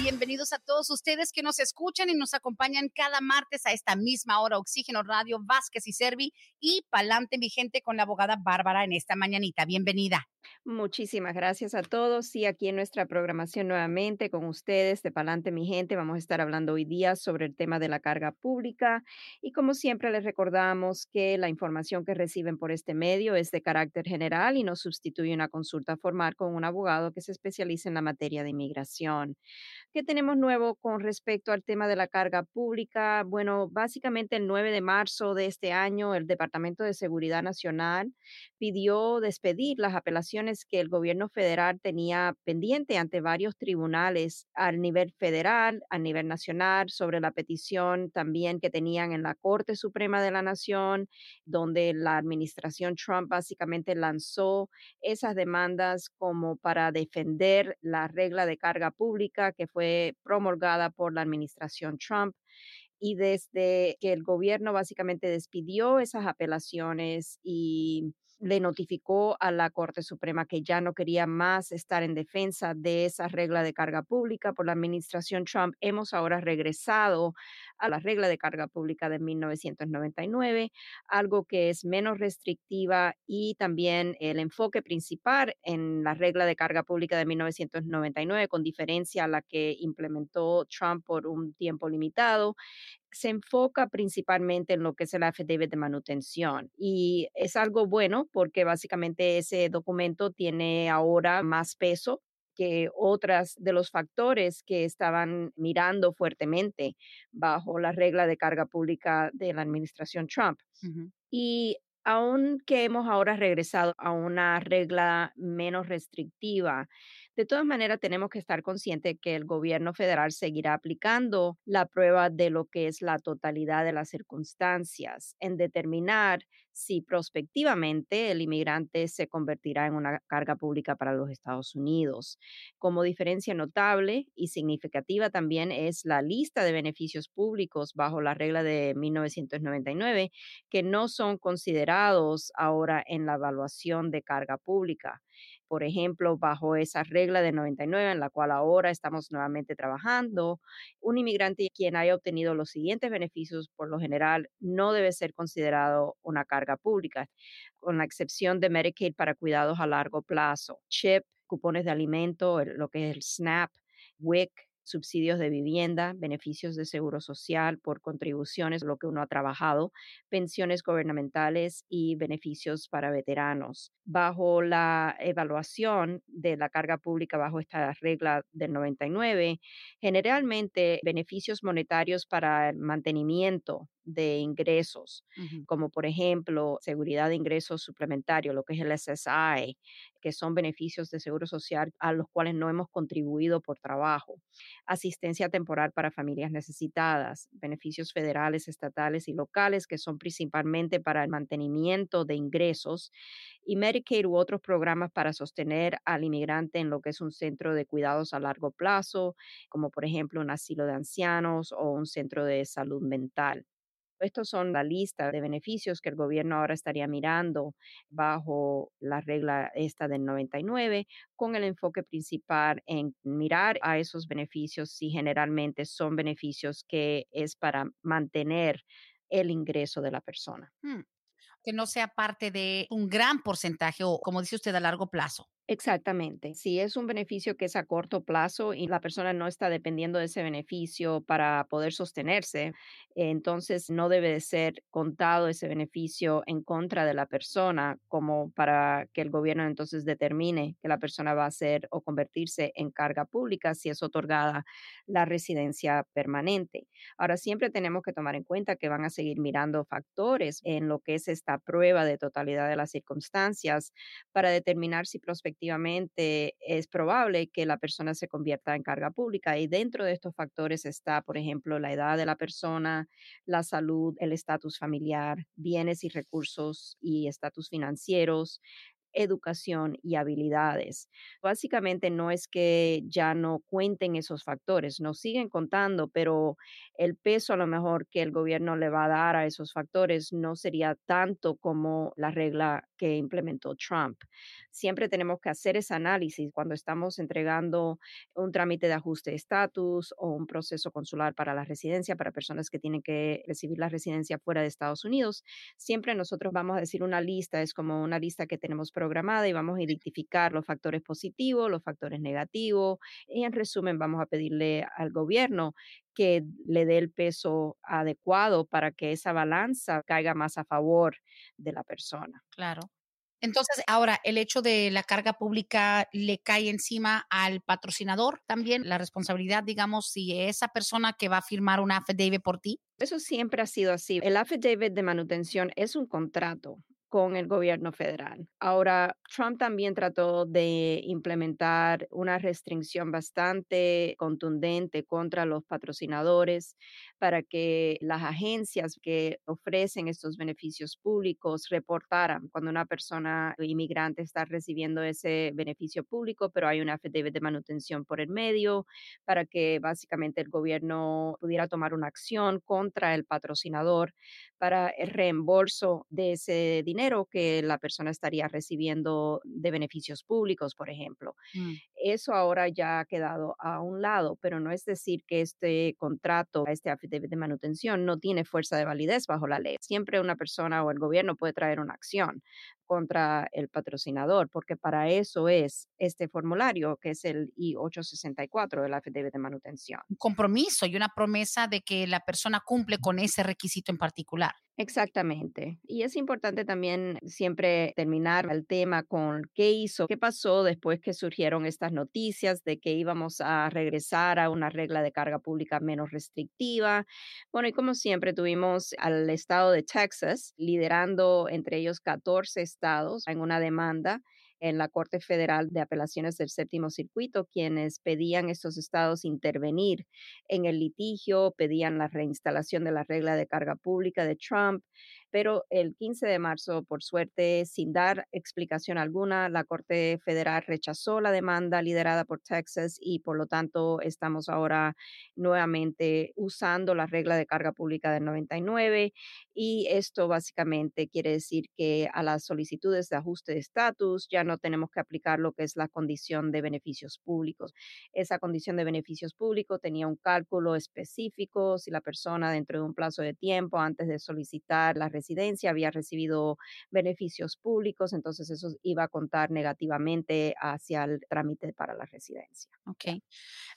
Bienvenidos a todos ustedes que nos escuchan y nos acompañan cada martes a esta misma hora. Oxígeno Radio Vázquez y Servi y Palante, mi gente, con la abogada Bárbara en esta mañanita. Bienvenida. Muchísimas gracias a todos. Y aquí en nuestra programación nuevamente con ustedes de Palante, mi gente, vamos a estar hablando hoy día sobre el tema de la carga pública. Y como siempre les recordamos que la información que reciben por este medio es de carácter general y no sustituye una consulta formal con un abogado que se especializa en la materia de inmigración. ¿Qué tenemos nuevo con respecto al tema de la carga pública? Bueno, básicamente el 9 de marzo de este año, el Departamento de Seguridad Nacional pidió despedir las apelaciones que el gobierno federal tenía pendiente ante varios tribunales al nivel federal, a nivel nacional, sobre la petición también que tenían en la Corte Suprema de la Nación, donde la administración Trump básicamente lanzó esas demandas como para defender la regla de carga pública que fue fue promulgada por la administración Trump y desde que el gobierno básicamente despidió esas apelaciones y le notificó a la Corte Suprema que ya no quería más estar en defensa de esa regla de carga pública por la administración Trump. Hemos ahora regresado a la regla de carga pública de 1999, algo que es menos restrictiva y también el enfoque principal en la regla de carga pública de 1999, con diferencia a la que implementó Trump por un tiempo limitado, se enfoca principalmente en lo que es el affidavit de manutención. Y es algo bueno porque básicamente ese documento tiene ahora más peso que otras de los factores que estaban mirando fuertemente bajo la regla de carga pública de la administración Trump. Y aunque hemos ahora regresado a una regla menos restrictiva, de todas maneras, tenemos que estar conscientes que el gobierno federal seguirá aplicando la prueba de lo que es la totalidad de las circunstancias en determinar si prospectivamente el inmigrante se convertirá en una carga pública para los Estados Unidos. Como diferencia notable y significativa también es la lista de beneficios públicos bajo la regla de 1999 que no son considerados ahora en la evaluación de carga pública por ejemplo, bajo esa regla de 99 en la cual ahora estamos nuevamente trabajando, un inmigrante quien haya obtenido los siguientes beneficios por lo general no debe ser considerado una carga pública, con la excepción de Medicaid para cuidados a largo plazo, CHIP, cupones de alimento, lo que es el SNAP, WIC, subsidios de vivienda, beneficios de seguro social por contribuciones, lo que uno ha trabajado, pensiones gubernamentales y beneficios para veteranos. Bajo la evaluación de la carga pública bajo esta regla del 99, generalmente beneficios monetarios para el mantenimiento de ingresos, como por ejemplo seguridad de ingresos suplementario, lo que es el SSI, que son beneficios de seguro social a los cuales no hemos contribuido por trabajo, asistencia temporal para familias necesitadas, beneficios federales, estatales y locales, que son principalmente para el mantenimiento de ingresos, y Medicaid u otros programas para sostener al inmigrante en lo que es un centro de cuidados a largo plazo, como por ejemplo un asilo de ancianos o un centro de salud mental. Estos son la lista de beneficios que el gobierno ahora estaría mirando bajo la regla esta del 99, con el enfoque principal en mirar a esos beneficios si generalmente son beneficios que es para mantener el ingreso de la persona. Hmm, que no sea parte de un gran porcentaje o, como dice usted, a largo plazo. Exactamente. Si es un beneficio que es a corto plazo y la persona no está dependiendo de ese beneficio para poder sostenerse, entonces no debe de ser contado ese beneficio en contra de la persona como para que el gobierno entonces determine que la persona va a ser o convertirse en carga pública si es otorgada la residencia permanente. Ahora, siempre tenemos que tomar en cuenta que van a seguir mirando factores en lo que es esta prueba de totalidad de las circunstancias para determinar si prospectivamente efectivamente es probable que la persona se convierta en carga pública. Y dentro de estos factores está, por ejemplo, la edad de la persona, la salud, el estatus familiar, bienes y recursos y estatus financieros, educación y habilidades. Básicamente no es que ya no cuenten esos factores, no siguen contando, pero el peso a lo mejor que el gobierno le va a dar a esos factores no sería tanto como la regla que implementó Trump. Siempre tenemos que hacer ese análisis cuando estamos entregando un trámite de ajuste de estatus o un proceso consular para la residencia para personas que tienen que recibir la residencia fuera de Estados Unidos. Siempre nosotros vamos a decir una lista, es como una lista que tenemos programada y vamos a identificar los factores positivos, los factores negativos y en resumen vamos a pedirle al gobierno que le dé el peso adecuado para que esa balanza caiga más a favor de la persona. Claro. Entonces, ahora, el hecho de la carga pública le cae encima al patrocinador también, la responsabilidad, digamos, si esa persona que va a firmar un affidavit por ti. Eso siempre ha sido así. El affidavit de manutención es un contrato con el gobierno federal. Ahora, Trump también trató de implementar una restricción bastante contundente contra los patrocinadores para que las agencias que ofrecen estos beneficios públicos reportaran cuando una persona inmigrante está recibiendo ese beneficio público, pero hay una affidavit de manutención por el medio, para que básicamente el gobierno pudiera tomar una acción contra el patrocinador para el reembolso de ese dinero que la persona estaría recibiendo de beneficios públicos, por ejemplo. Mm. Eso ahora ya ha quedado a un lado, pero no es decir que este contrato, este de manutención no tiene fuerza de validez bajo la ley. Siempre una persona o el gobierno puede traer una acción contra el patrocinador, porque para eso es este formulario, que es el I-864 del affidavit de manutención. Un compromiso y una promesa de que la persona cumple con ese requisito en particular. Exactamente. Y es importante también siempre terminar el tema con qué hizo, qué pasó después que surgieron estas noticias de que íbamos a regresar a una regla de carga pública menos restrictiva. Bueno, y como siempre tuvimos al estado de Texas liderando entre ellos 14 estados en una demanda en la Corte Federal de Apelaciones del Séptimo Circuito, quienes pedían estos estados intervenir en el litigio, pedían la reinstalación de la regla de carga pública de Trump, pero el 15 de marzo, por suerte, sin dar explicación alguna, la Corte Federal rechazó la demanda liderada por Texas y por lo tanto estamos ahora nuevamente usando la regla de carga pública del 99 y esto básicamente quiere decir que a las solicitudes de ajuste de estatus ya no tenemos que aplicar lo que es la condición de beneficios públicos. Esa condición de beneficios públicos tenía un cálculo específico si la persona dentro de un plazo de tiempo antes de solicitar la residencia, había recibido beneficios públicos, entonces eso iba a contar negativamente hacia el trámite para la residencia. Ok.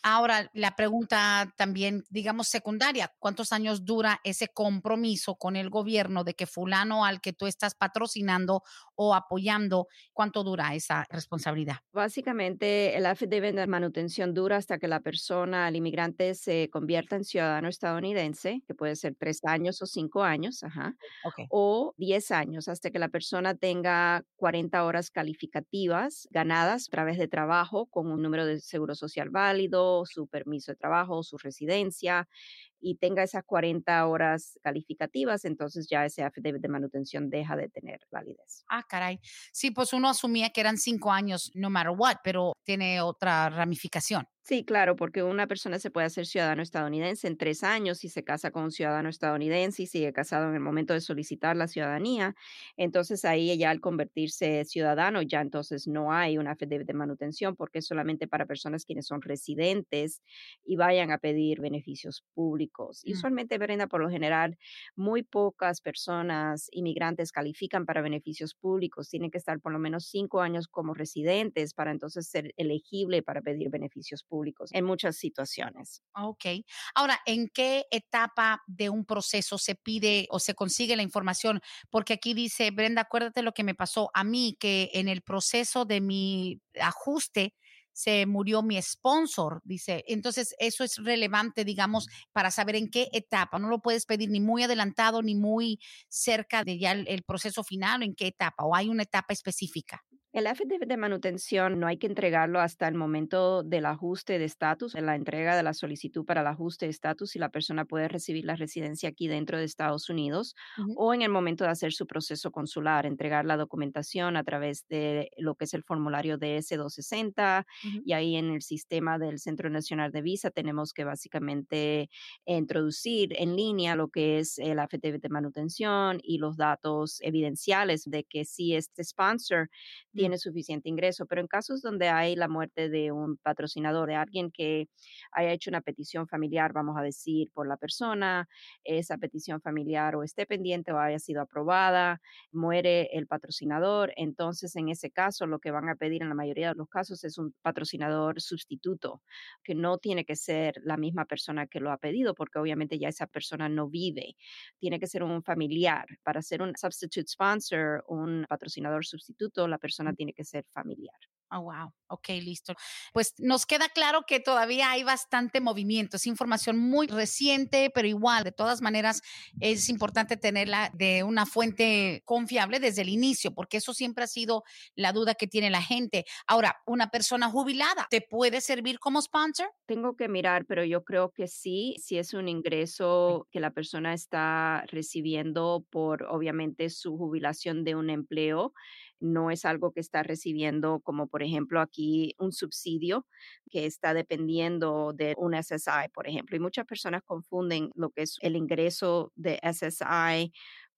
Ahora, la pregunta también, digamos, secundaria, ¿cuántos años dura ese compromiso con el gobierno de que fulano al que tú estás patrocinando o apoyando, cuánto dura esa responsabilidad? Básicamente, el affidavit de manutención dura hasta que la persona, el inmigrante, se convierta en ciudadano estadounidense, que puede ser tres años o cinco años, ajá o 10 años hasta que la persona tenga 40 horas calificativas ganadas a través de trabajo con un número de seguro social válido, su permiso de trabajo, su residencia y tenga esas 40 horas calificativas, entonces ya ese affidavit de manutención deja de tener validez. Ah, caray. Sí, pues uno asumía que eran cinco años no matter what, pero tiene otra ramificación. Sí, claro, porque una persona se puede hacer ciudadano estadounidense en tres años si se casa con un ciudadano estadounidense y sigue casado en el momento de solicitar la ciudadanía. Entonces ahí ya al convertirse ciudadano ya entonces no hay una fe de, manutención porque es solamente para personas quienes son residentes y vayan a pedir beneficios públicos. Y mm. usualmente, Brenda, por lo general, muy pocas personas inmigrantes califican para beneficios públicos. Tienen que estar por lo menos cinco años como residentes para entonces ser elegible para pedir beneficios públicos públicos en muchas situaciones. Ok. Ahora, ¿en qué etapa de un proceso se pide o se consigue la información? Porque aquí dice, Brenda, acuérdate lo que me pasó a mí, que en el proceso de mi ajuste, se murió mi sponsor, dice. Entonces, eso es relevante, digamos, para saber en qué etapa. No lo puedes pedir ni muy adelantado ni muy cerca de ya el, el proceso final, en qué etapa, o hay una etapa específica. El affidavit de manutención no hay que entregarlo hasta el momento del ajuste de estatus, en la entrega de la solicitud para el ajuste de estatus, si la persona puede recibir la residencia aquí dentro de Estados Unidos, Ujú. o en el momento de hacer su proceso consular, entregar la documentación a través de lo que es el formulario DS-260, Ujú. y ahí en el sistema del Centro Nacional de Visa tenemos que básicamente introducir en línea lo que es el affidavit de manutención y los datos evidenciales de que si este sponsor tiene suficiente ingreso, pero en casos donde hay la muerte de un patrocinador, de alguien que haya hecho una petición familiar, vamos a decir, por la persona, esa petición familiar o esté pendiente o haya sido aprobada, muere el patrocinador, entonces en ese caso lo que van a pedir en la mayoría de los casos es un patrocinador sustituto, que no tiene que ser la misma persona que lo ha pedido, porque obviamente ya esa persona no vive, tiene que ser un familiar. Para ser un substitute sponsor, un patrocinador sustituto, la persona tiene que ser familiar. Oh, wow. Ok, listo. Pues nos queda claro que todavía hay bastante movimiento. Es información muy reciente, pero igual, de todas maneras, es importante tenerla de una fuente confiable desde el inicio, porque eso siempre ha sido la duda que tiene la gente. Ahora, una persona jubilada, ¿te puede servir como sponsor? Tengo que mirar, pero yo creo que sí, si es un ingreso que la persona está recibiendo por, obviamente, su jubilación de un empleo, no es algo que está recibiendo como por ejemplo aquí un subsidio que está dependiendo de un SSI, por ejemplo. Y muchas personas confunden lo que es el ingreso de SSI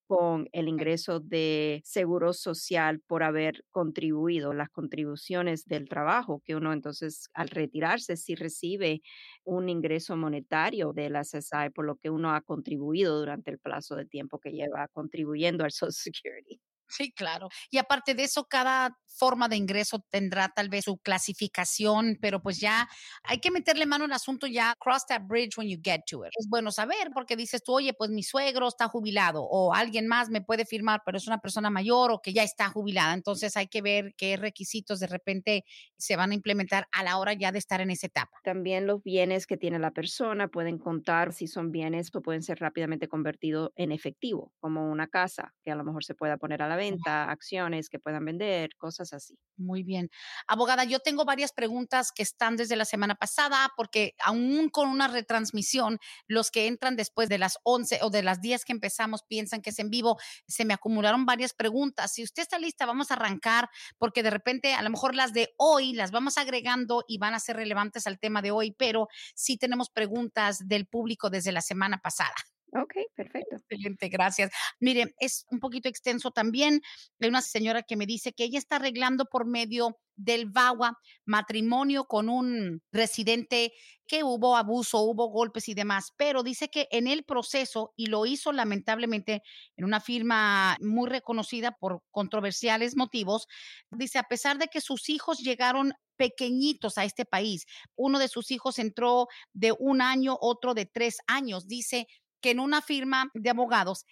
con el ingreso de seguro social por haber contribuido, las contribuciones del trabajo, que uno entonces al retirarse sí recibe un ingreso monetario del SSI por lo que uno ha contribuido durante el plazo de tiempo que lleva contribuyendo al Social Security. Sí, claro. Y aparte de eso, cada forma de ingreso tendrá tal vez su clasificación, pero pues ya hay que meterle mano al asunto ya, cross that bridge when you get to it. Es bueno saber porque dices tú, oye, pues mi suegro está jubilado o alguien más me puede firmar, pero es una persona mayor o que ya está jubilada. Entonces hay que ver qué requisitos de repente se van a implementar a la hora ya de estar en esa etapa. También los bienes que tiene la persona pueden contar si son bienes o pueden ser rápidamente convertidos en efectivo, como una casa que a lo mejor se pueda poner a la venta, acciones que puedan vender, cosas así. Muy bien. Abogada, yo tengo varias preguntas que están desde la semana pasada, porque aún con una retransmisión, los que entran después de las 11 o de las 10 que empezamos piensan que es en vivo. Se me acumularon varias preguntas. Si usted está lista, vamos a arrancar, porque de repente a lo mejor las de hoy las vamos agregando y van a ser relevantes al tema de hoy, pero sí tenemos preguntas del público desde la semana pasada. Ok, perfecto. Excelente, gracias. Mire, es un poquito extenso también. Hay una señora que me dice que ella está arreglando por medio del VAWA matrimonio con un residente que hubo abuso, hubo golpes y demás, pero dice que en el proceso, y lo hizo lamentablemente en una firma muy reconocida por controversiales motivos, dice, a pesar de que sus hijos llegaron pequeñitos a este país, uno de sus hijos entró de un año, otro de tres años, dice que en una firma de abogados,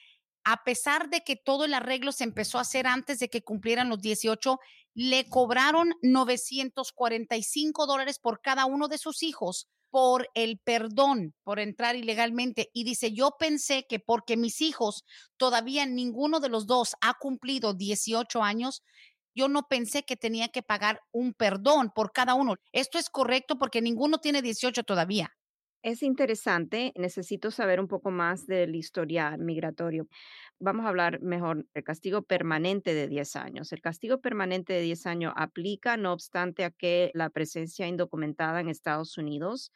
a pesar de que todo el arreglo se empezó a hacer antes de que cumplieran los 18, le cobraron 945 dólares por cada uno de sus hijos por el perdón por entrar ilegalmente. Y dice, yo pensé que porque mis hijos todavía ninguno de los dos ha cumplido 18 años, yo no pensé que tenía que pagar un perdón por cada uno. Esto es correcto porque ninguno tiene 18 todavía. Es interesante, necesito saber un poco más del historial migratorio. Vamos a hablar mejor del castigo permanente de 10 años. El castigo permanente de 10 años aplica, no obstante, a que la presencia indocumentada en Estados Unidos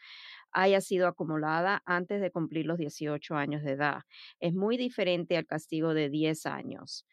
haya sido acumulada antes de cumplir los 18 años de edad. Es muy diferente al castigo de 10 años.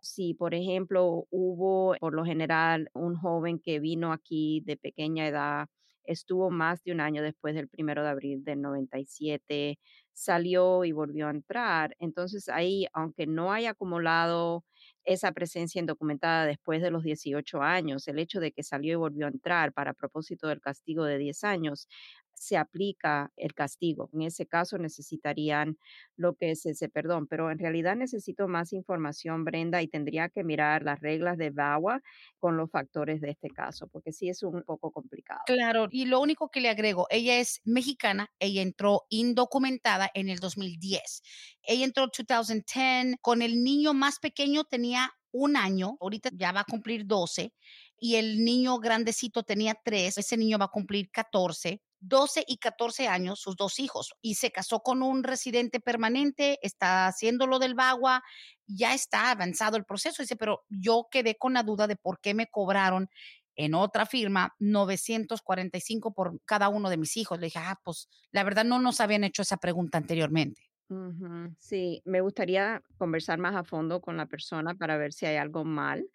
Si, por ejemplo, hubo por lo general un joven que vino aquí de pequeña edad, estuvo más de un año después del primero de abril del 97, salió y volvió a entrar. Entonces ahí, aunque no haya acumulado esa presencia indocumentada después de los 18 años, el hecho de que salió y volvió a entrar para propósito del castigo de 10 años, se aplica el castigo. En ese caso necesitarían lo que es ese perdón, pero en realidad necesito más información, Brenda, y tendría que mirar las reglas de VAWA con los factores de este caso, porque sí es un poco complicado. Claro, y lo único que le agrego, ella es mexicana, ella entró indocumentada en el 2010. Ella entró en 2010, con el niño más pequeño tenía un año, ahorita ya va a cumplir 12, y el niño grandecito tenía 3, ese niño va a cumplir 14. 12 y 14 años, sus dos hijos, y se casó con un residente permanente, está haciendo lo del Bagua, ya está avanzado el proceso. Dice, pero yo quedé con la duda de por qué me cobraron en otra firma 945 por cada uno de mis hijos. Le dije, ah, pues la verdad no nos habían hecho esa pregunta anteriormente. Sí, me gustaría conversar más a fondo con la persona para ver si hay algo mal,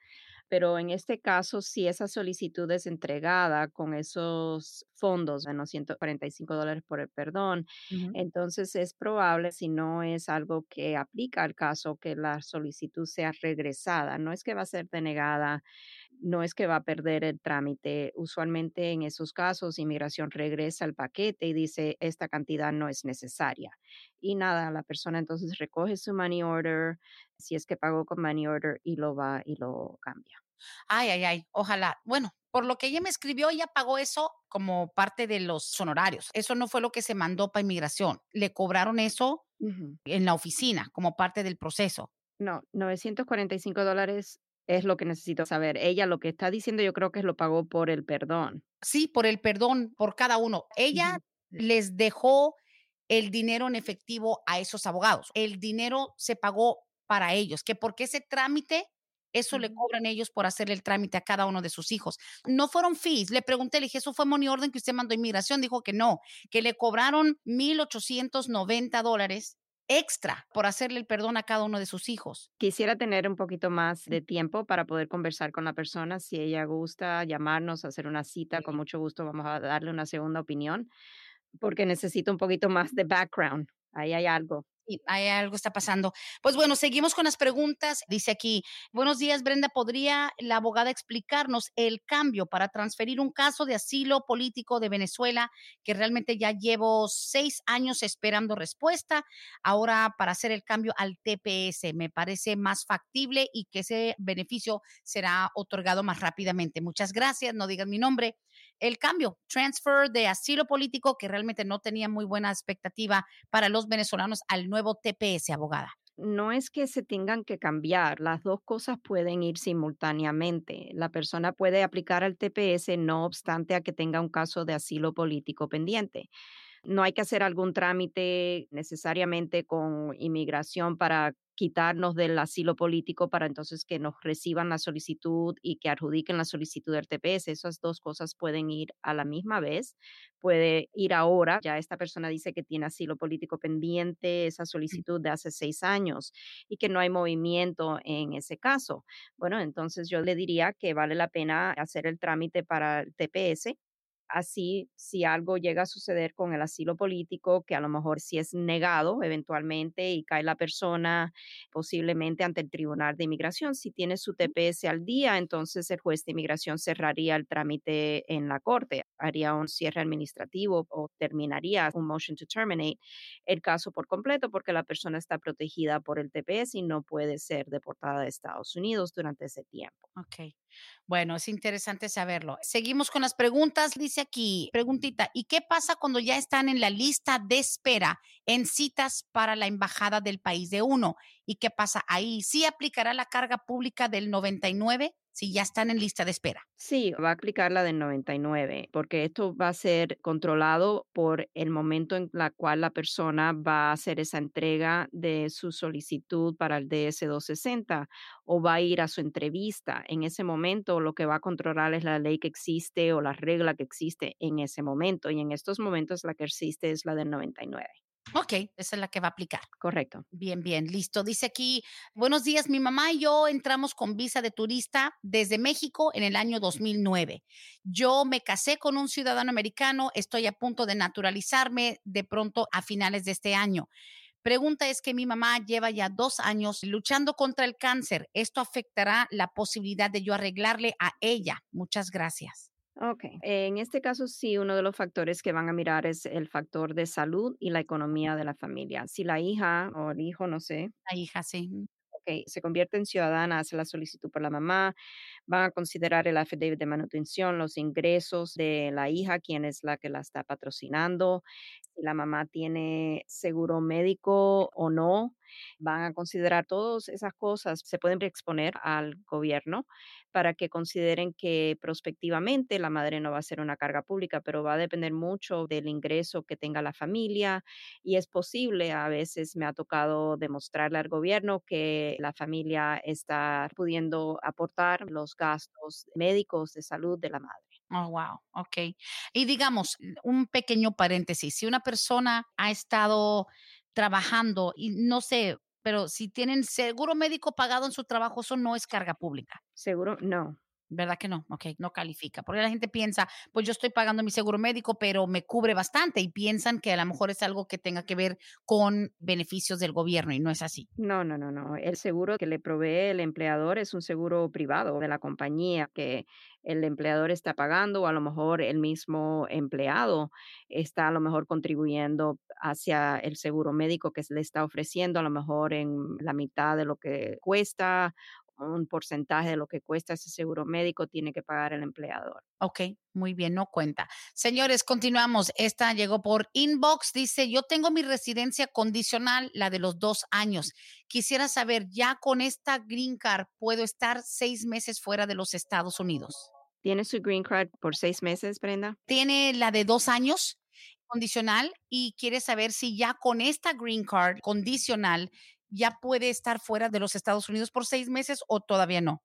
pero en este caso, si esa solicitud es entregada con esos fondos de los 145 dólares por el perdón, entonces es probable, si no es algo que aplica al caso, que la solicitud sea regresada. No es que va a ser denegada no es que va a perder el trámite. Usualmente en esos casos, inmigración regresa el paquete y dice, esta cantidad no es necesaria. Y nada, la persona entonces recoge su money order, si es que pagó con money order, y lo va y lo cambia. Ay, ay, ay, ojalá. Bueno, por lo que ella me escribió, ella pagó eso como parte de los honorarios. Eso no fue lo que se mandó para inmigración. Le cobraron eso en la oficina como parte del proceso. No, 945 dólares es lo que necesito saber. Ella lo que está diciendo yo creo que lo pagó por el perdón. Sí, por el perdón, por cada uno. Ella les dejó el dinero en efectivo a esos abogados. El dinero se pagó para ellos, que porque ese trámite, eso le cobran ellos por hacer el trámite a cada uno de sus hijos. No fueron fees. Le pregunté, le dije, ¿eso fue money orden que usted mandó a inmigración? Dijo que no, que le cobraron 1.890 dólares extra por hacerle el perdón a cada uno de sus hijos. Quisiera tener un poquito más de tiempo para poder conversar con la persona. Si ella gusta llamarnos, hacer una cita, con mucho gusto vamos a darle una segunda opinión, porque necesito un poquito más de background. Ahí hay algo hay algo está pasando. Pues bueno, seguimos con las preguntas. Dice aquí, buenos días, Brenda. ¿Podría la abogada explicarnos el cambio para transferir un caso de asilo político de Venezuela que realmente ya llevo seis años esperando respuesta? Ahora para hacer el cambio al TPS me parece más factible y que ese beneficio será otorgado más rápidamente. Muchas gracias. No digan mi nombre el cambio, transfer de asilo político que realmente no tenía muy buena expectativa para los venezolanos al nuevo TPS, abogada. No es que se tengan que cambiar, las dos cosas pueden ir simultáneamente. La persona puede aplicar al TPS no obstante a que tenga un caso de asilo político pendiente. No hay que hacer algún trámite necesariamente con inmigración para quitarnos del asilo político para entonces que nos reciban la solicitud y que adjudiquen la solicitud del TPS. Esas dos cosas pueden ir a la misma vez. Puede ir ahora, ya esta persona dice que tiene asilo político pendiente, esa solicitud de hace seis años y que no hay movimiento en ese caso. Bueno, entonces yo le diría que vale la pena hacer el trámite para el TPS Así, si algo llega a suceder con el asilo político, que a lo mejor si es negado eventualmente y cae la persona posiblemente ante el Tribunal de Inmigración, si tiene su TPS al día, entonces el juez de inmigración cerraría el trámite en la corte, haría un cierre administrativo o terminaría un motion to terminate el caso por completo porque la persona está protegida por el TPS y no puede ser deportada de Estados Unidos durante ese tiempo. Ok. Bueno, es interesante saberlo. Seguimos con las preguntas. Dice aquí, preguntita, ¿y qué pasa cuando ya están en la lista de espera en citas para la embajada del país de uno? ¿Y qué pasa ahí? ¿Sí aplicará la carga pública del 99? Si ya están en lista de espera. Sí, va a aplicar la del 99, porque esto va a ser controlado por el momento en la cual la persona va a hacer esa entrega de su solicitud para el DS-260 o va a ir a su entrevista. En ese momento lo que va a controlar es la ley que existe o la regla que existe en ese momento y en estos momentos la que existe es la del 99. Ok, esa es la que va a aplicar. Correcto. Bien, bien, listo. Dice aquí, buenos días, mi mamá y yo entramos con visa de turista desde México en el año 2009. Yo me casé con un ciudadano americano, estoy a punto de naturalizarme de pronto a finales de este año. Pregunta es que mi mamá lleva ya dos años luchando contra el cáncer. ¿Esto afectará la posibilidad de yo arreglarle a ella? Muchas gracias. Ok, en este caso sí, uno de los factores que van a mirar es el factor de salud y la economía de la familia. Si la hija o el hijo, no sé. La hija, sí. Ok, se convierte en ciudadana, hace la solicitud por la mamá, Van a considerar el affidavit de manutención, los ingresos de la hija, quien es la que la está patrocinando, si la mamá tiene seguro médico o no. Van a considerar todas esas cosas, se pueden exponer al gobierno para que consideren que prospectivamente la madre no va a ser una carga pública, pero va a depender mucho del ingreso que tenga la familia y es posible, a veces me ha tocado demostrarle al gobierno que la familia está pudiendo aportar los gastos médicos de salud de la madre. Oh, wow, ok. Y digamos, un pequeño paréntesis, si una persona ha estado trabajando y no sé, pero si tienen seguro médico pagado en su trabajo, eso no es carga pública. Seguro, no. ¿Verdad que no? Ok, no califica. Porque la gente piensa, pues yo estoy pagando mi seguro médico, pero me cubre bastante y piensan que a lo mejor es algo que tenga que ver con beneficios del gobierno y no es así. No, no, no, no. El seguro que le provee el empleador es un seguro privado de la compañía que el empleador está pagando o a lo mejor el mismo empleado está a lo mejor contribuyendo hacia el seguro médico que se le está ofreciendo, a lo mejor en la mitad de lo que cuesta un porcentaje de lo que cuesta ese seguro médico tiene que pagar el empleador. Ok, muy bien, no cuenta. Señores, continuamos. Esta llegó por inbox. Dice, yo tengo mi residencia condicional, la de los dos años. Quisiera saber, ¿ya con esta green card puedo estar seis meses fuera de los Estados Unidos? ¿Tiene su green card por seis meses, Brenda? Tiene la de dos años condicional y quiere saber si ya con esta green card condicional ya puede estar fuera de los Estados Unidos por seis meses o todavía no?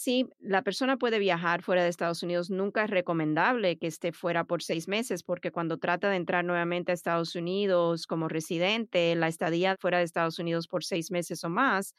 Sí, la persona puede viajar fuera de Estados Unidos. Nunca es recomendable que esté fuera por seis meses porque cuando trata de entrar nuevamente a Estados Unidos como residente, la estadía fuera de Estados Unidos por seis meses o más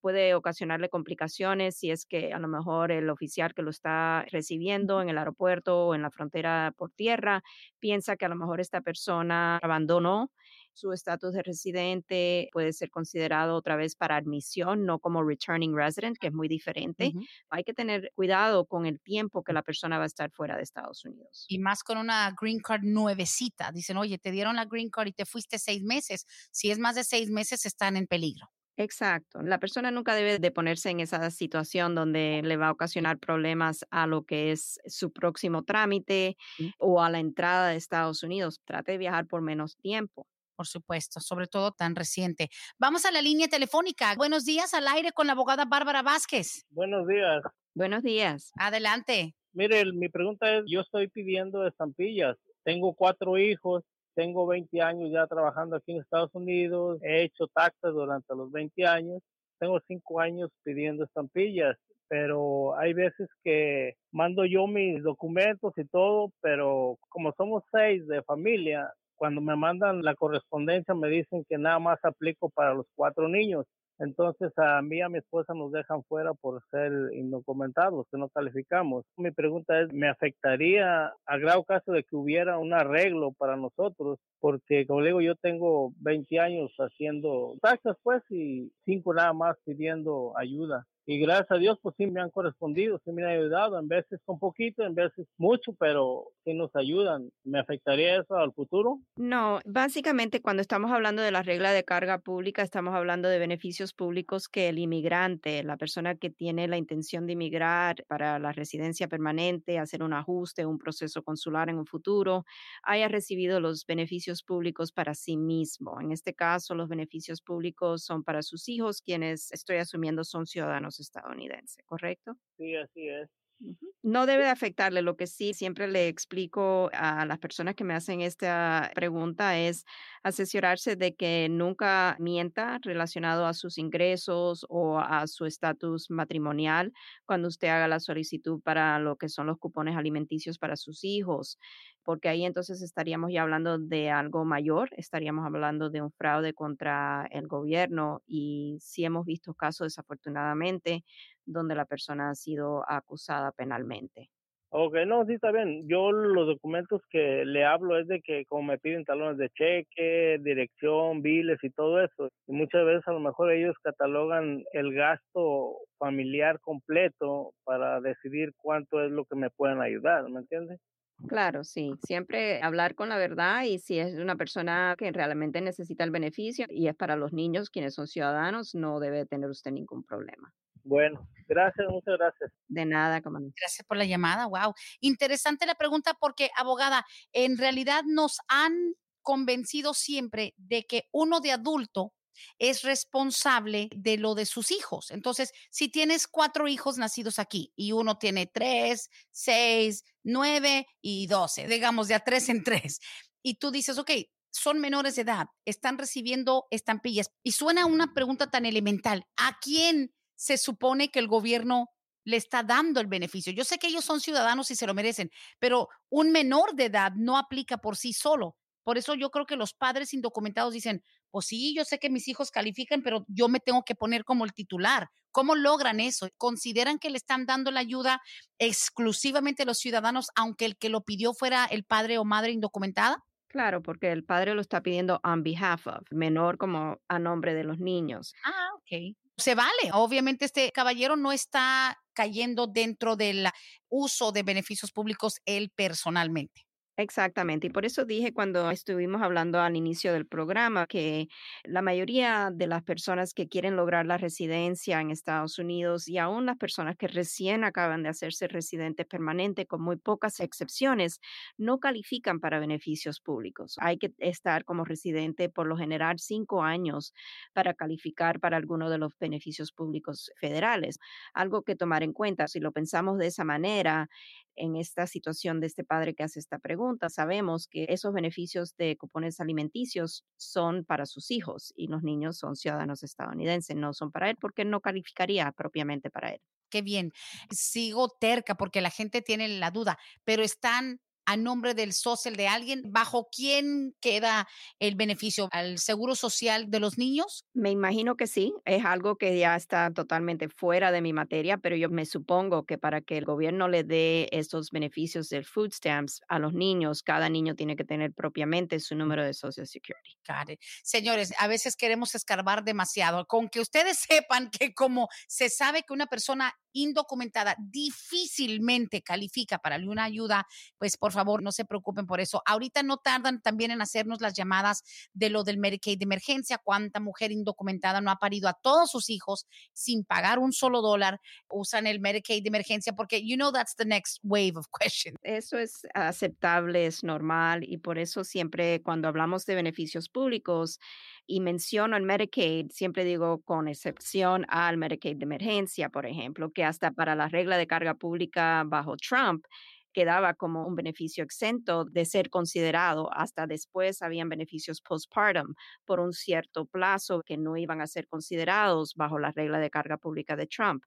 puede ocasionarle complicaciones si es que a lo mejor el oficial que lo está recibiendo en el aeropuerto o en la frontera por tierra piensa que a lo mejor esta persona abandonó su estatus de residente puede ser considerado otra vez para admisión, no como returning resident, que es muy diferente. Hay que tener cuidado con el tiempo que la persona va a estar fuera de Estados Unidos. Y más con una green card nuevecita. Dicen, oye, te dieron la green card y te fuiste seis meses. Si es más de seis meses, están en peligro. Exacto. La persona nunca debe de ponerse en esa situación donde le va a ocasionar problemas a lo que es su próximo trámite o a la entrada de Estados Unidos. Trate de viajar por menos tiempo por supuesto, sobre todo tan reciente. Vamos a la línea telefónica. Buenos días al aire con la abogada Bárbara Vázquez. Buenos días. Buenos días. Adelante. Mire, mi pregunta es, yo estoy pidiendo estampillas. Tengo cuatro hijos, tengo 20 años ya trabajando aquí en Estados Unidos, he hecho taxas durante los 20 años, tengo cinco años pidiendo estampillas pero hay veces que mando yo mis documentos y todo, pero como somos seis de familia, cuando me mandan la correspondencia me dicen que nada más aplico para los cuatro niños. Entonces a mí y a mi esposa nos dejan fuera por ser indocumentados, que no calificamos. Mi pregunta es, ¿me afectaría a grado caso de que hubiera un arreglo para nosotros? Porque como digo, yo tengo 20 años haciendo taxas pues y cinco nada más pidiendo ayuda y gracias a Dios pues sí me han correspondido, sí me han ayudado, en veces con poquito, en veces mucho, pero sí nos ayudan. ¿Me afectaría eso al futuro? No, básicamente cuando estamos hablando de la regla de carga pública, estamos hablando de beneficios públicos que el inmigrante, la persona que tiene la intención de inmigrar para la residencia permanente, hacer un ajuste, un proceso consular en un futuro, haya recibido los beneficios públicos para sí mismo. En este caso, los beneficios públicos son para sus hijos, quienes estoy asumiendo son ciudadanos estadounidense, ¿correcto? Sí, así es. No debe afectarle. Lo que sí siempre le explico a las personas que me hacen esta pregunta es asesorarse de que nunca mienta relacionado a sus ingresos o a su estatus matrimonial cuando usted haga la solicitud para lo que son los cupones alimenticios para sus hijos, porque ahí entonces estaríamos ya hablando de algo mayor, estaríamos hablando de un fraude contra el gobierno y sí hemos visto casos desafortunadamente donde la persona ha sido acusada penalmente. Ok, no, sí está bien. Yo los documentos que le hablo es de que como me piden talones de cheque, dirección, biles y todo eso. Y muchas veces a lo mejor ellos catalogan el gasto familiar completo para decidir cuánto es lo que me pueden ayudar, ¿me entiendes? Claro, sí. Siempre hablar con la verdad y si es una persona que realmente necesita el beneficio y es para los niños quienes son ciudadanos, no debe tener usted ningún problema. Bueno, gracias, muchas gracias. De nada, como Gracias por la llamada, wow. Interesante la pregunta porque, abogada, en realidad nos han convencido siempre de que uno de adulto es responsable de lo de sus hijos. Entonces, si tienes cuatro hijos nacidos aquí y uno tiene tres, seis, nueve y doce, digamos de a tres en tres, y tú dices, ok, son menores de edad, están recibiendo estampillas. Y suena una pregunta tan elemental. ¿A quién se supone que el gobierno le está dando el beneficio? Yo sé que ellos son ciudadanos y se lo merecen, pero un menor de edad no aplica por sí solo. Por eso yo creo que los padres indocumentados dicen, pues sí, yo sé que mis hijos califican, pero yo me tengo que poner como el titular. ¿Cómo logran eso? ¿Consideran que le están dando la ayuda exclusivamente a los ciudadanos, aunque el que lo pidió fuera el padre o madre indocumentada? Claro, porque el padre lo está pidiendo on behalf of, menor como a nombre de los niños. Ah, ok. Se vale. Obviamente este caballero no está cayendo dentro del uso de beneficios públicos él personalmente. Exactamente, y por eso dije cuando estuvimos hablando al inicio del programa que la mayoría de las personas que quieren lograr la residencia en Estados Unidos y aún las personas que recién acaban de hacerse residentes permanentes, con muy pocas excepciones, no califican para beneficios públicos. Hay que estar como residente por lo general cinco años para calificar para alguno de los beneficios públicos federales. Algo que tomar en cuenta, si lo pensamos de esa manera, en esta situación de este padre que hace esta pregunta, sabemos que esos beneficios de cupones alimenticios son para sus hijos y los niños son ciudadanos estadounidenses, no son para él porque no calificaría propiamente para él. Qué bien. Sigo terca porque la gente tiene la duda, pero están a nombre del social de alguien, ¿bajo quién queda el beneficio? ¿Al seguro social de los niños? Me imagino que sí, es algo que ya está totalmente fuera de mi materia, pero yo me supongo que para que el gobierno le dé estos beneficios del food stamps a los niños, cada niño tiene que tener propiamente su número de Social Security. Señores, a veces queremos escarbar demasiado. Con que ustedes sepan que como se sabe que una persona indocumentada difícilmente califica para una ayuda, pues por favor no se preocupen por eso. Ahorita no tardan también en hacernos las llamadas de lo del Medicaid de emergencia. ¿Cuánta mujer indocumentada no ha parido a todos sus hijos sin pagar un solo dólar? Usan el Medicaid de emergencia porque you know that's the next wave of questions. Eso es aceptable, es normal y por eso siempre cuando hablamos de beneficios públicos, y menciono el Medicaid, siempre digo con excepción al Medicaid de emergencia, por ejemplo, que hasta para la regla de carga pública bajo Trump quedaba como un beneficio exento de ser considerado. Hasta después habían beneficios postpartum por un cierto plazo que no iban a ser considerados bajo la regla de carga pública de Trump.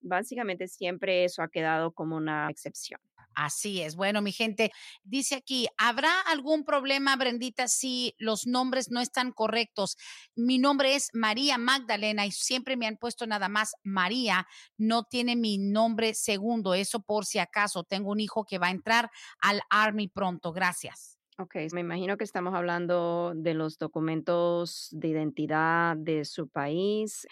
Básicamente siempre eso ha quedado como una excepción. Así es. Bueno, mi gente, dice aquí, ¿habrá algún problema, Brendita, si los nombres no están correctos? Mi nombre es María Magdalena y siempre me han puesto nada más María, no tiene mi nombre segundo. Eso por si acaso. Tengo un hijo que va a entrar al Army pronto. Gracias. Ok, me imagino que estamos hablando de los documentos de identidad de su país.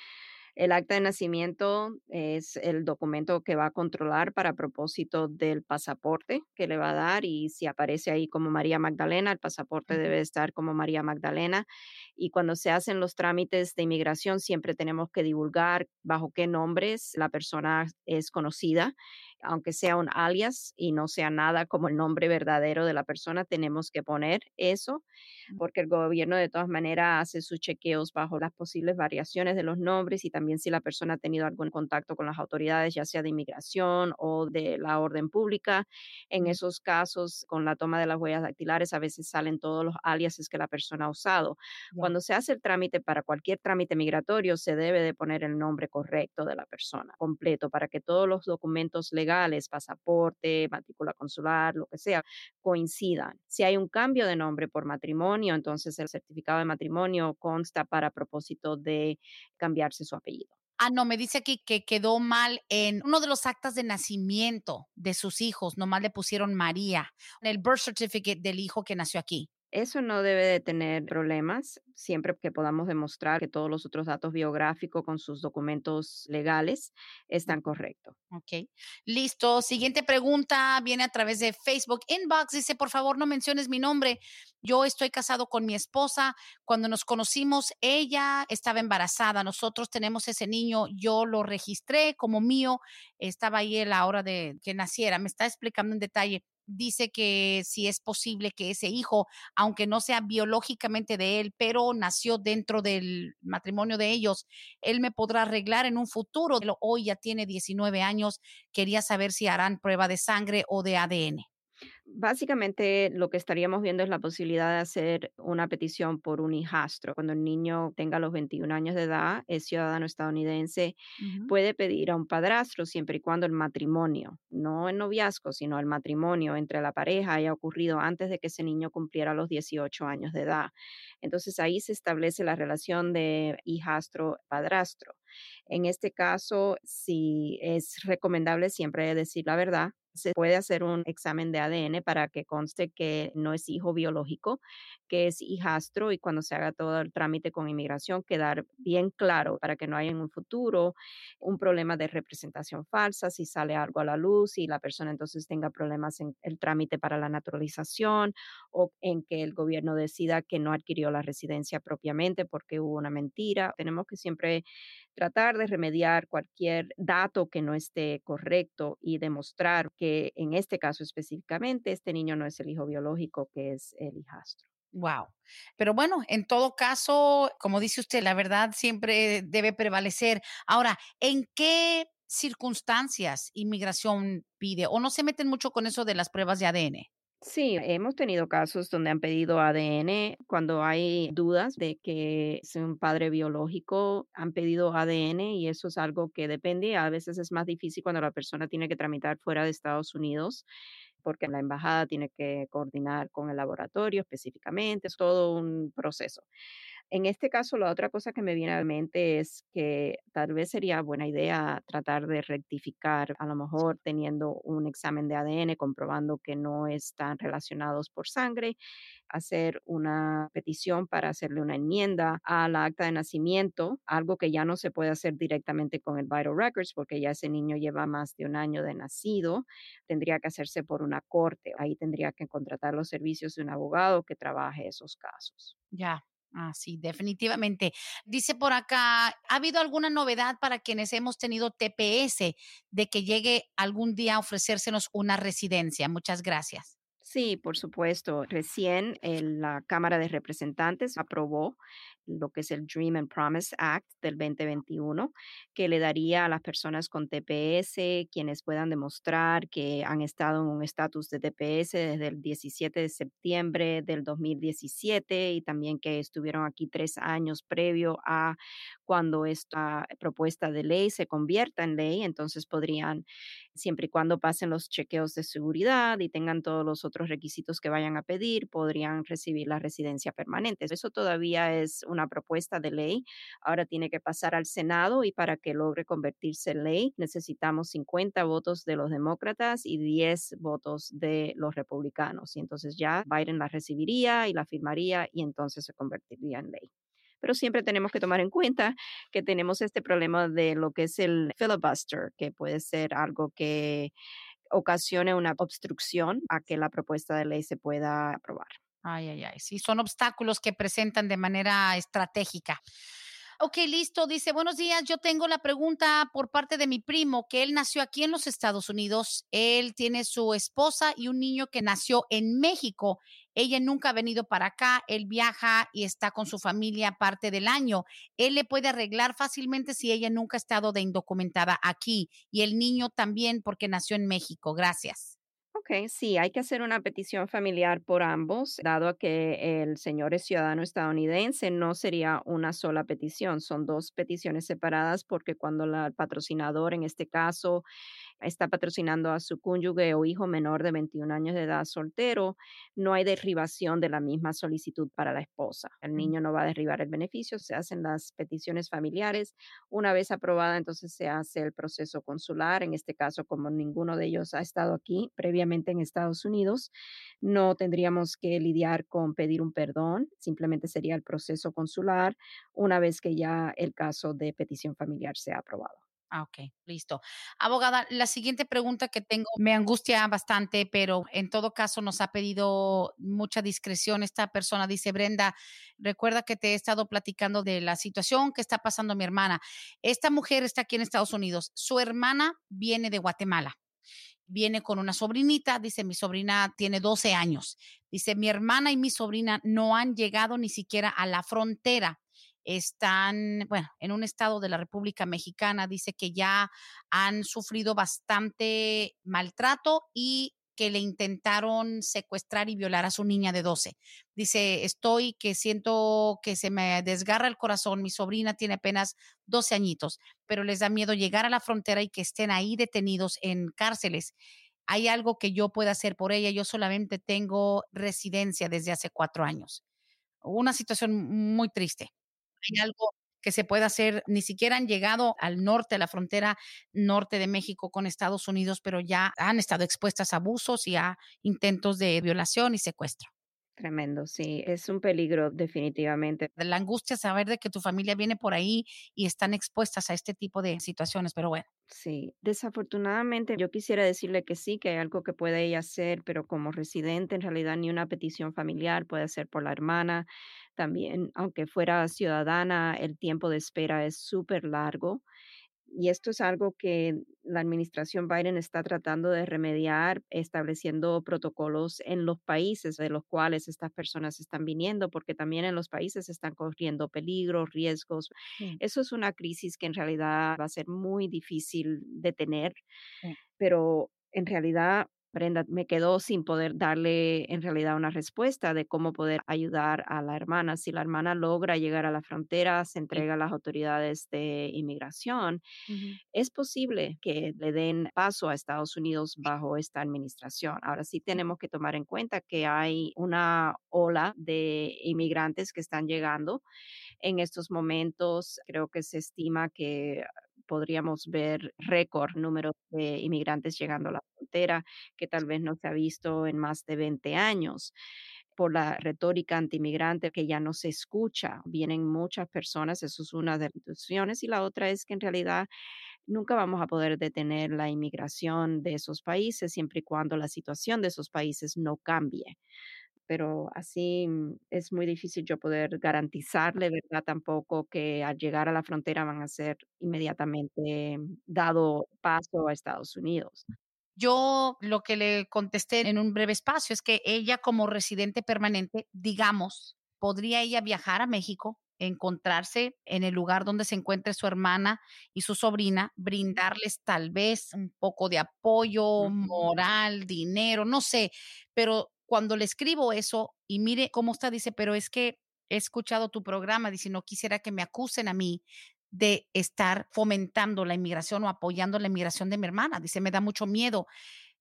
El acta de nacimiento es el documento que va a controlar para propósito del pasaporte que le va a dar y si aparece ahí como María Magdalena, el pasaporte debe estar como María Magdalena. Y cuando se hacen los trámites de inmigración, siempre tenemos que divulgar bajo qué nombres la persona es conocida aunque sea un alias y no sea nada como el nombre verdadero de la persona, tenemos que poner eso, porque el gobierno de todas maneras hace sus chequeos bajo las posibles variaciones de los nombres y también si la persona ha tenido algún contacto con las autoridades, ya sea de inmigración o de la orden pública. En esos casos, con la toma de las huellas dactilares, a veces salen todos los aliases que la persona ha usado. Cuando se hace el trámite para cualquier trámite migratorio, se debe de poner el nombre correcto de la persona, completo, para que todos los documentos legales pasaporte, matrícula consular, lo que sea, coincidan. Si hay un cambio de nombre por matrimonio, entonces el certificado de matrimonio consta para propósito de cambiarse su apellido. Ah, no, me dice aquí que quedó mal en uno de los actas de nacimiento de sus hijos, nomás le pusieron María, en el birth certificate del hijo que nació aquí. Eso no debe de tener problemas siempre que podamos demostrar que todos los otros datos biográficos con sus documentos legales están correctos. Ok, listo. Siguiente pregunta viene a través de Facebook Inbox. Dice, por favor, no menciones mi nombre. Yo estoy casado con mi esposa. Cuando nos conocimos, ella estaba embarazada. Nosotros tenemos ese niño. Yo lo registré como mío. Estaba ahí a la hora de que naciera. Me está explicando en detalle dice que si es posible que ese hijo, aunque no sea biológicamente de él, pero nació dentro del matrimonio de ellos, él me podrá arreglar en un futuro. Hoy ya tiene 19 años, quería saber si harán prueba de sangre o de ADN. Básicamente lo que estaríamos viendo es la posibilidad de hacer una petición por un hijastro. Cuando el niño tenga los 21 años de edad, es ciudadano estadounidense, puede pedir a un padrastro siempre y cuando el matrimonio, no el noviazgo, sino el matrimonio entre la pareja haya ocurrido antes de que ese niño cumpliera los 18 años de edad. Entonces ahí se establece la relación de hijastro-padrastro. En este caso, si es recomendable siempre decir la verdad, se puede hacer un examen de ADN para que conste que no es hijo biológico, que es hijastro y cuando se haga todo el trámite con inmigración quedar bien claro para que no haya en un futuro un problema de representación falsa, si sale algo a la luz y la persona entonces tenga problemas en el trámite para la naturalización o en que el gobierno decida que no adquirió la residencia propiamente porque hubo una mentira. Tenemos que siempre tratar de remediar cualquier dato que no esté correcto y demostrar en este caso específicamente este niño no es el hijo biológico, que es el hijastro. Wow. Pero bueno, en todo caso, como dice usted, la verdad siempre debe prevalecer. Ahora, ¿en qué circunstancias inmigración pide o no se meten mucho con eso de las pruebas de ADN? Sí, hemos tenido casos donde han pedido ADN cuando hay dudas de que es un padre biológico, han pedido ADN y eso es algo que depende. A veces es más difícil cuando la persona tiene que tramitar fuera de Estados Unidos porque la embajada tiene que coordinar con el laboratorio específicamente, es todo un proceso. En este caso, la otra cosa que me viene a la mente es que tal vez sería buena idea tratar de rectificar, a lo mejor teniendo un examen de ADN comprobando que no están relacionados por sangre, hacer una petición para hacerle una enmienda a la acta de nacimiento, algo que ya no se puede hacer directamente con el Vital Records porque ya ese niño lleva más de un año de nacido, tendría que hacerse por una corte, ahí tendría que contratar los servicios de un abogado que trabaje esos casos. Ya, Ah, sí, definitivamente. Dice por acá, ¿ha habido alguna novedad para quienes hemos tenido TPS de que llegue algún día a ofrecérsenos una residencia? Muchas gracias. Sí, por supuesto. Recién la Cámara de Representantes aprobó lo que es el Dream and Promise Act del 2021, que le daría a las personas con TPS, quienes puedan demostrar que han estado en un estatus de TPS desde el 17 de septiembre del 2017 y también que estuvieron aquí tres años previo a cuando esta propuesta de ley se convierta en ley, entonces podrían, siempre y cuando pasen los chequeos de seguridad y tengan todos los otros requisitos que vayan a pedir, podrían recibir la residencia permanente. Eso todavía es una propuesta de ley. Ahora tiene que pasar al Senado y para que logre convertirse en ley necesitamos 50 votos de los demócratas y 10 votos de los republicanos. Y entonces ya Biden la recibiría y la firmaría y entonces se convertiría en ley pero siempre tenemos que tomar en cuenta que tenemos este problema de lo que es el filibuster, que puede ser algo que ocasione una obstrucción a que la propuesta de ley se pueda aprobar. Ay, ay, ay. Sí, son obstáculos que presentan de manera estratégica. Ok, listo. Dice, buenos días. Yo tengo la pregunta por parte de mi primo, que él nació aquí en los Estados Unidos. Él tiene su esposa y un niño que nació en México. Ella nunca ha venido para acá. Él viaja y está con su familia parte del año. Él le puede arreglar fácilmente si ella nunca ha estado de indocumentada aquí. Y el niño también porque nació en México. Gracias. Ok, sí, hay que hacer una petición familiar por ambos, dado que el señor es ciudadano estadounidense, no sería una sola petición, son dos peticiones separadas porque cuando el patrocinador, en este caso, está patrocinando a su cónyuge o hijo menor de 21 años de edad soltero, no hay derribación de la misma solicitud para la esposa. El niño no va a derribar el beneficio, se hacen las peticiones familiares. Una vez aprobada, entonces se hace el proceso consular. En este caso, como ninguno de ellos ha estado aquí previamente en Estados Unidos, no tendríamos que lidiar con pedir un perdón, simplemente sería el proceso consular una vez que ya el caso de petición familiar sea aprobado. Ah, ok, listo. Abogada, la siguiente pregunta que tengo me angustia bastante, pero en todo caso nos ha pedido mucha discreción. Esta persona dice, Brenda, recuerda que te he estado platicando de la situación que está pasando mi hermana. Esta mujer está aquí en Estados Unidos. Su hermana viene de Guatemala viene con una sobrinita, dice mi sobrina tiene 12 años, dice mi hermana y mi sobrina no han llegado ni siquiera a la frontera están, bueno, en un estado de la República Mexicana, dice que ya han sufrido bastante maltrato y que le intentaron secuestrar y violar a su niña de 12. Dice, estoy que siento que se me desgarra el corazón. Mi sobrina tiene apenas 12 añitos, pero les da miedo llegar a la frontera y que estén ahí detenidos en cárceles. Hay algo que yo pueda hacer por ella. Yo solamente tengo residencia desde hace cuatro años. Una situación muy triste hay algo que se pueda hacer, ni siquiera han llegado al norte, a la frontera norte de México con Estados Unidos, pero ya han estado expuestas a abusos y a intentos de violación y secuestro. Tremendo, sí, es un peligro definitivamente. La angustia saber de que tu familia viene por ahí y están expuestas a este tipo de situaciones, pero bueno. Sí, desafortunadamente yo quisiera decirle que sí, que hay algo que puede ella hacer, pero como residente en realidad ni una petición familiar puede hacer por la hermana. También, aunque fuera ciudadana, el tiempo de espera es súper largo y esto es algo que la administración Biden está tratando de remediar, estableciendo protocolos en los países de los cuales estas personas están viniendo, porque también en los países están corriendo peligros, riesgos. Eso es una crisis que en realidad va a ser muy difícil de tener, pero en realidad Brenda me quedó sin poder darle en realidad una respuesta de cómo poder ayudar a la hermana. Si la hermana logra llegar a la frontera, se entrega a las autoridades de inmigración, es posible que le den paso a Estados Unidos bajo esta administración. Ahora sí tenemos que tomar en cuenta que hay una ola de inmigrantes que están llegando en estos momentos. Creo que se estima que podríamos ver récord número de inmigrantes llegando a la frontera, que tal vez no se ha visto en más de 20 años por la retórica antimigrante que ya no se escucha. Vienen muchas personas, eso es una de las instituciones, y la otra es que en realidad nunca vamos a poder detener la inmigración de esos países siempre y cuando la situación de esos países no cambie pero así mm, es muy difícil yo poder garantizarle, ¿verdad? Tampoco que al llegar a la frontera van a ser inmediatamente dado paso a Estados Unidos. Yo lo que le contesté en un breve espacio es que ella como residente permanente, digamos, podría ella viajar a México, encontrarse en el lugar donde se encuentre su hermana y su sobrina, brindarles tal vez un poco de apoyo moral, dinero, no sé, pero cuando le escribo eso y mire cómo está, dice, pero es que he escuchado tu programa, dice, no quisiera que me acusen a mí de estar fomentando la inmigración o apoyando la inmigración de mi hermana. Dice, me da mucho miedo,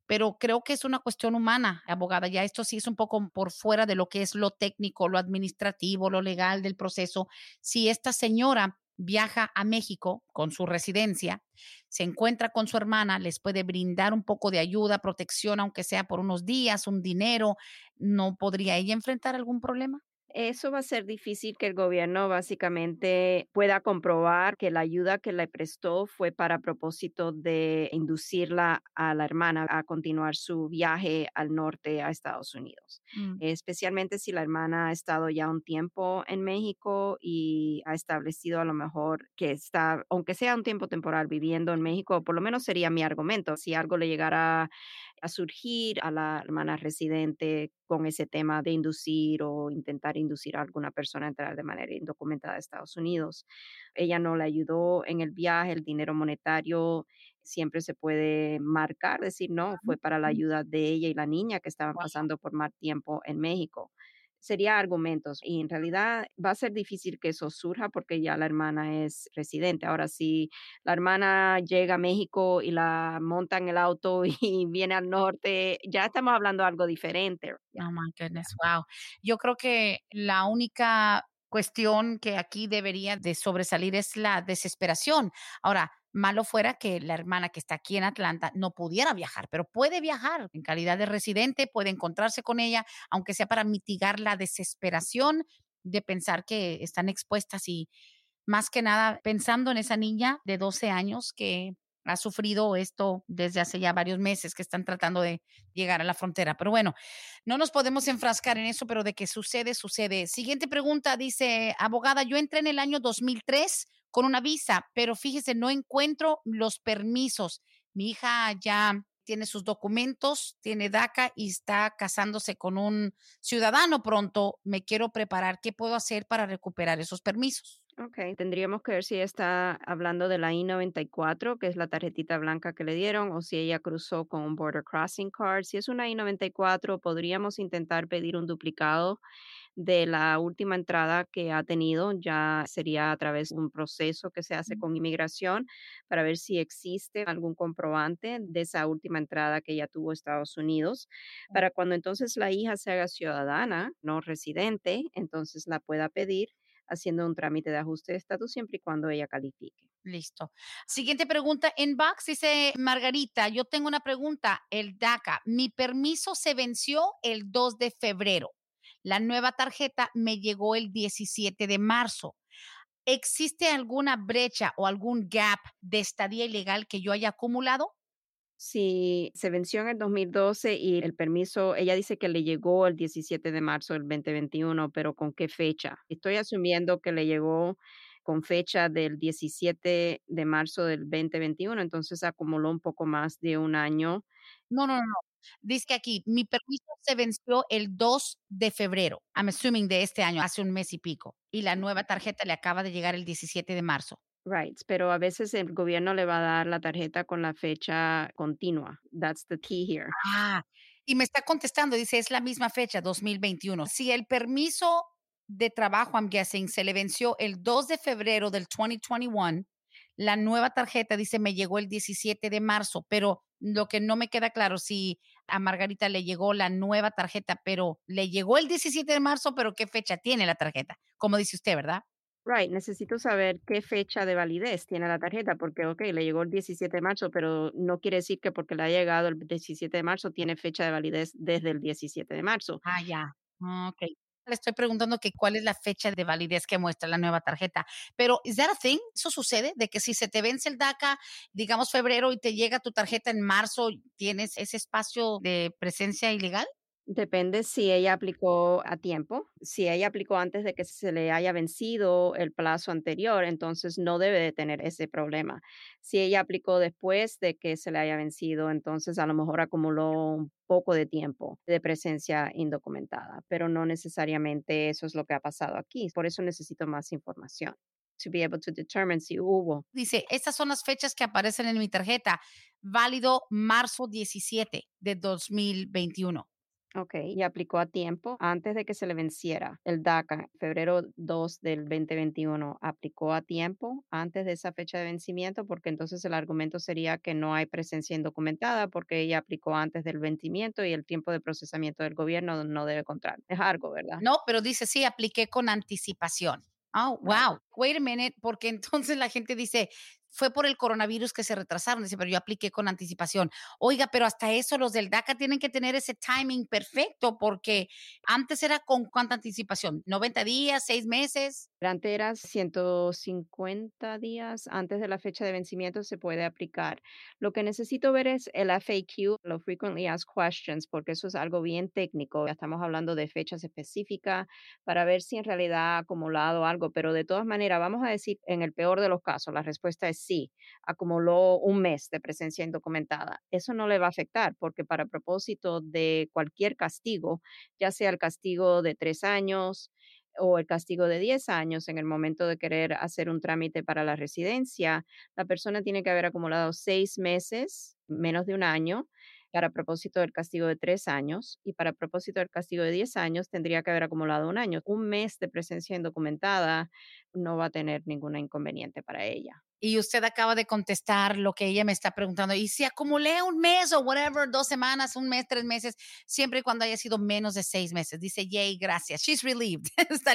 pero creo que es una cuestión humana, abogada. Ya esto sí es un poco por fuera de lo que es lo técnico, lo administrativo, lo legal del proceso. Si esta señora viaja a México con su residencia, se encuentra con su hermana, les puede brindar un poco de ayuda, protección, aunque sea por unos días, un dinero, ¿no podría ella enfrentar algún problema? Eso va a ser difícil que el gobierno básicamente pueda comprobar que la ayuda que le prestó fue para propósito de inducirla a la hermana a continuar su viaje al norte a Estados Unidos, mm. especialmente si la hermana ha estado ya un tiempo en México y ha establecido a lo mejor que está, aunque sea un tiempo temporal viviendo en México, por lo menos sería mi argumento, si algo le llegara a surgir a la hermana residente con ese tema de inducir o intentar inducir a alguna persona a entrar de manera indocumentada a Estados Unidos. Ella no le ayudó en el viaje, el dinero monetario siempre se puede marcar, decir, no, fue para la ayuda de ella y la niña que estaban pasando por más tiempo en México. Sería argumentos y en realidad va a ser difícil que eso surja porque ya la hermana es residente. Ahora, si la hermana llega a México y la monta en el auto y viene al norte, ya estamos hablando de algo diferente. Oh my goodness, wow. Yo creo que la única cuestión que aquí debería de sobresalir es la desesperación. Ahora, malo fuera que la hermana que está aquí en Atlanta no pudiera viajar, pero puede viajar en calidad de residente, puede encontrarse con ella, aunque sea para mitigar la desesperación de pensar que están expuestas y más que nada pensando en esa niña de 12 años que ha sufrido esto desde hace ya varios meses que están tratando de llegar a la frontera. Pero bueno, no nos podemos enfrascar en eso, pero de que sucede, sucede. Siguiente pregunta, dice, abogada, yo entré en el año 2003 con una visa, pero fíjese, no encuentro los permisos. Mi hija ya tiene sus documentos, tiene DACA y está casándose con un ciudadano pronto. Me quiero preparar. ¿Qué puedo hacer para recuperar esos permisos? Ok, tendríamos que ver si está hablando de la I-94, que es la tarjetita blanca que le dieron, o si ella cruzó con un Border Crossing Card. Si es una I-94, podríamos intentar pedir un duplicado de la última entrada que ha tenido, ya sería a través de un proceso que se hace con inmigración para ver si existe algún comprobante de esa última entrada que ella tuvo Estados Unidos, para cuando entonces la hija se haga ciudadana, no residente, entonces la pueda pedir haciendo un trámite de ajuste de estatus siempre y cuando ella califique. Listo. Siguiente pregunta. En Box dice Margarita, yo tengo una pregunta. El DACA, mi permiso se venció el 2 de febrero. La nueva tarjeta me llegó el 17 de marzo. ¿Existe alguna brecha o algún gap de estadía ilegal que yo haya acumulado? Si se venció en el 2012 y el permiso, ella dice que le llegó el 17 de marzo del 2021, pero ¿con qué fecha? Estoy asumiendo que le llegó con fecha del 17 de marzo del 2021, entonces acumuló un poco más de un año. No, no, no. Dice que aquí, mi permiso se venció el 2 de febrero, I'm assuming de este año, hace un mes y pico, y la nueva tarjeta le acaba de llegar el 17 de marzo. Right, pero a veces el gobierno le va a dar la tarjeta con la fecha continua. That's the key here. Ah, y me está contestando, dice, es la misma fecha, 2021. Si el permiso de trabajo, I'm guessing, se le venció el 2 de febrero del 2021, la nueva tarjeta dice, me llegó el 17 de marzo, pero lo que no me queda claro, si a Margarita le llegó la nueva tarjeta, pero le llegó el 17 de marzo, pero ¿qué fecha tiene la tarjeta? Como dice usted, ¿verdad? Right, necesito saber qué fecha de validez tiene la tarjeta, porque, ok, le llegó el 17 de marzo, pero no quiere decir que porque le ha llegado el 17 de marzo tiene fecha de validez desde el 17 de marzo. Ah, ya. Ok. Le estoy preguntando que cuál es la fecha de validez que muestra la nueva tarjeta. Pero, ¿is that a thing? ¿Eso sucede? De que si se te vence el DACA, digamos febrero, y te llega tu tarjeta en marzo, ¿tienes ese espacio de presencia ilegal? Depende si ella aplicó a tiempo. Si ella aplicó antes de que se le haya vencido el plazo anterior, entonces no debe de tener ese problema. Si ella aplicó después de que se le haya vencido, entonces a lo mejor acumuló un poco de tiempo de presencia indocumentada, pero no necesariamente eso es lo que ha pasado aquí. Por eso necesito más información. To be able to determine si hubo. Dice, estas son las fechas que aparecen en mi tarjeta. Válido marzo 17 de 2021. Ok, y aplicó a tiempo antes de que se le venciera el DACA, febrero 2 del 2021, aplicó a tiempo antes de esa fecha de vencimiento, porque entonces el argumento sería que no hay presencia indocumentada porque ella aplicó antes del vencimiento y el tiempo de procesamiento del gobierno no debe contar. Es algo, ¿verdad? No, pero dice sí, apliqué con anticipación. Oh, wow. Wait a minute, porque entonces la gente dice, fue por el coronavirus que se retrasaron. Dice, pero yo apliqué con anticipación. Oiga, pero hasta eso los del DACA tienen que tener ese timing perfecto porque antes era con cuánta anticipación, 90 días, 6 meses. Antes era 150 días antes de la fecha de vencimiento se puede aplicar. Lo que necesito ver es el FAQ, los Frequently Asked Questions, porque eso es algo bien técnico. Ya estamos hablando de fechas específicas para ver si en realidad ha acumulado algo, pero de todas maneras, vamos a decir, en el peor de los casos, la respuesta es sí, acumuló un mes de presencia indocumentada. Eso no le va a afectar porque para propósito de cualquier castigo, ya sea el castigo de tres años, o el castigo de 10 años en el momento de querer hacer un trámite para la residencia, la persona tiene que haber acumulado seis meses, menos de un año, para propósito del castigo de tres años y para propósito del castigo de diez años tendría que haber acumulado un año. Un mes de presencia indocumentada no va a tener ningún inconveniente para ella. Y usted acaba de contestar lo que ella me está preguntando. Y si acumulé un mes o whatever, dos semanas, un mes, tres meses, siempre y cuando haya sido menos de seis meses. Dice, yay, gracias. She's relieved. está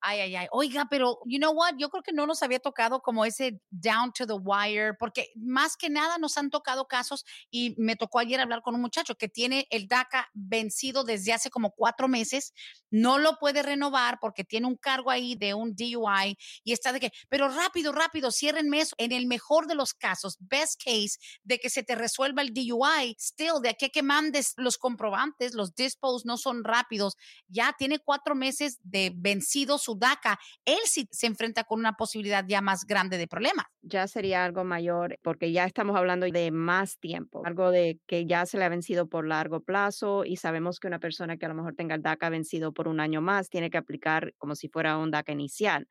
Ay, ay, ay. Oiga, pero you know what? Yo creo que no nos había tocado como ese down to the wire, porque más que nada nos han tocado casos y me tocó ayer hablar con un muchacho que tiene el DACA vencido desde hace como cuatro meses, no lo puede renovar porque tiene un cargo ahí de un DUI y está de que, pero rápido, rápido, ciérrenme eso. En el mejor de los casos, best case, de que se te resuelva el DUI, still, de aquí que mandes los comprobantes, los dispos no son rápidos, ya tiene cuatro meses de vencido su DACA, él sí se enfrenta con una posibilidad ya más grande de problemas. Ya sería algo mayor porque ya estamos hablando de más tiempo, algo de que ya se le ha vencido por largo plazo y sabemos que una persona que a lo mejor tenga el DACA vencido por un año más tiene que aplicar como si fuera un DACA inicial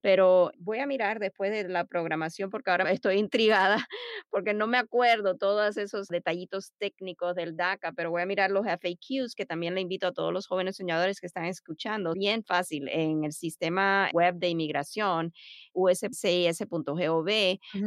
pero voy a mirar después de la programación porque ahora estoy intrigada porque no me acuerdo todos esos detallitos técnicos del DACA, pero voy a mirar los FAQs que también le invito a todos los jóvenes soñadores que están escuchando. Bien fácil en el sistema web de inmigración uscis.gov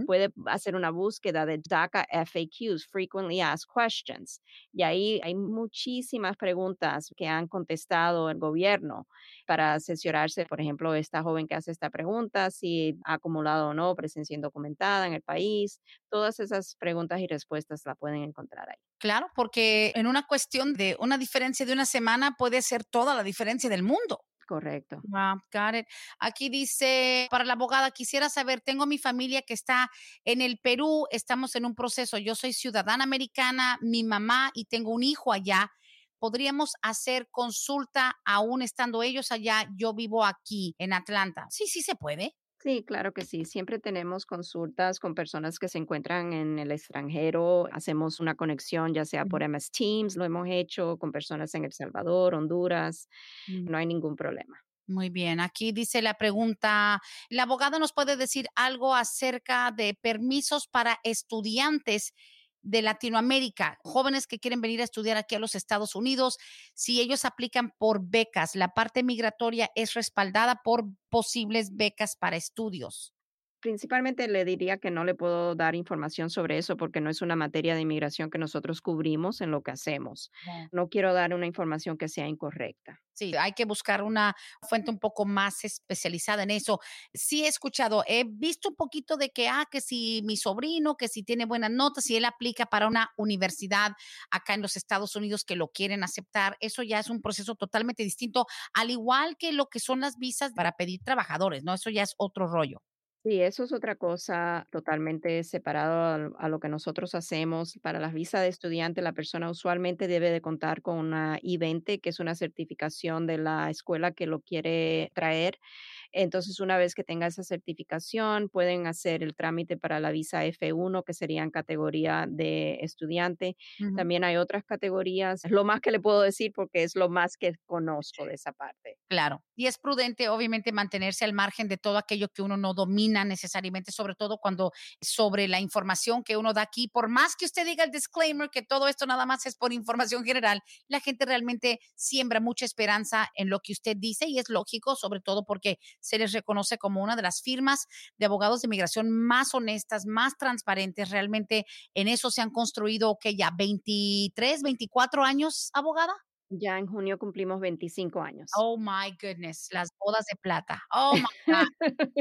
puede hacer una búsqueda de DACA FAQs, Frequently Asked Questions, y ahí hay muchísimas preguntas que han contestado el gobierno para asesorarse, por ejemplo, esta joven que hace esta pregunta, si ha acumulado o no presencia indocumentada en el país. Todas esas preguntas y respuestas la pueden encontrar ahí. Claro, porque en una cuestión de una diferencia de una semana puede ser toda la diferencia del mundo. Correcto. Wow, got it. Aquí dice, para la abogada, quisiera saber, tengo mi familia que está en el Perú, estamos en un proceso, yo soy ciudadana americana, mi mamá y tengo un hijo allá podríamos hacer consulta aún estando ellos allá, yo vivo aquí en Atlanta. Sí, sí se puede. Sí, claro que sí. Siempre tenemos consultas con personas que se encuentran en el extranjero. Hacemos una conexión, ya sea por MS Teams, lo hemos hecho con personas en El Salvador, Honduras. Mm. No hay ningún problema. Muy bien, aquí dice la pregunta, ¿la abogada nos puede decir algo acerca de permisos para estudiantes de Latinoamérica, jóvenes que quieren venir a estudiar aquí a los Estados Unidos, si ellos aplican por becas, la parte migratoria es respaldada por posibles becas para estudios principalmente le diría que no le puedo dar información sobre eso porque no es una materia de inmigración que nosotros cubrimos en lo que hacemos. No quiero dar una información que sea incorrecta. Sí, hay que buscar una fuente un poco más especializada en eso. Sí he escuchado, he visto un poquito de que, ah, que si mi sobrino, que si tiene buenas notas, si él aplica para una universidad acá en los Estados Unidos que lo quieren aceptar, eso ya es un proceso totalmente distinto, al igual que lo que son las visas para pedir trabajadores, ¿no? Eso ya es otro rollo. Sí, eso es otra cosa totalmente separado a, lo que nosotros hacemos. Para las visas de estudiante, la persona usualmente debe de contar con una I-20, que es una certificación de la escuela que lo quiere traer. Entonces, una vez que tenga esa certificación, pueden hacer el trámite para la visa F1, que sería en categoría de estudiante. También hay otras categorías. Es lo más que le puedo decir porque es lo más que conozco de esa parte. Claro. Y es prudente, obviamente, mantenerse al margen de todo aquello que uno no domina necesariamente, sobre todo cuando sobre la información que uno da aquí, por más que usted diga el disclaimer que todo esto nada más es por información general, la gente realmente siembra mucha esperanza en lo que usted dice y es lógico, sobre todo porque se les reconoce como una de las firmas de abogados de inmigración más honestas, más transparentes. Realmente en eso se han construido, que ya 23, 24 años, abogada. Ya en junio cumplimos 25 años. Oh my goodness, las bodas de plata. Oh my God.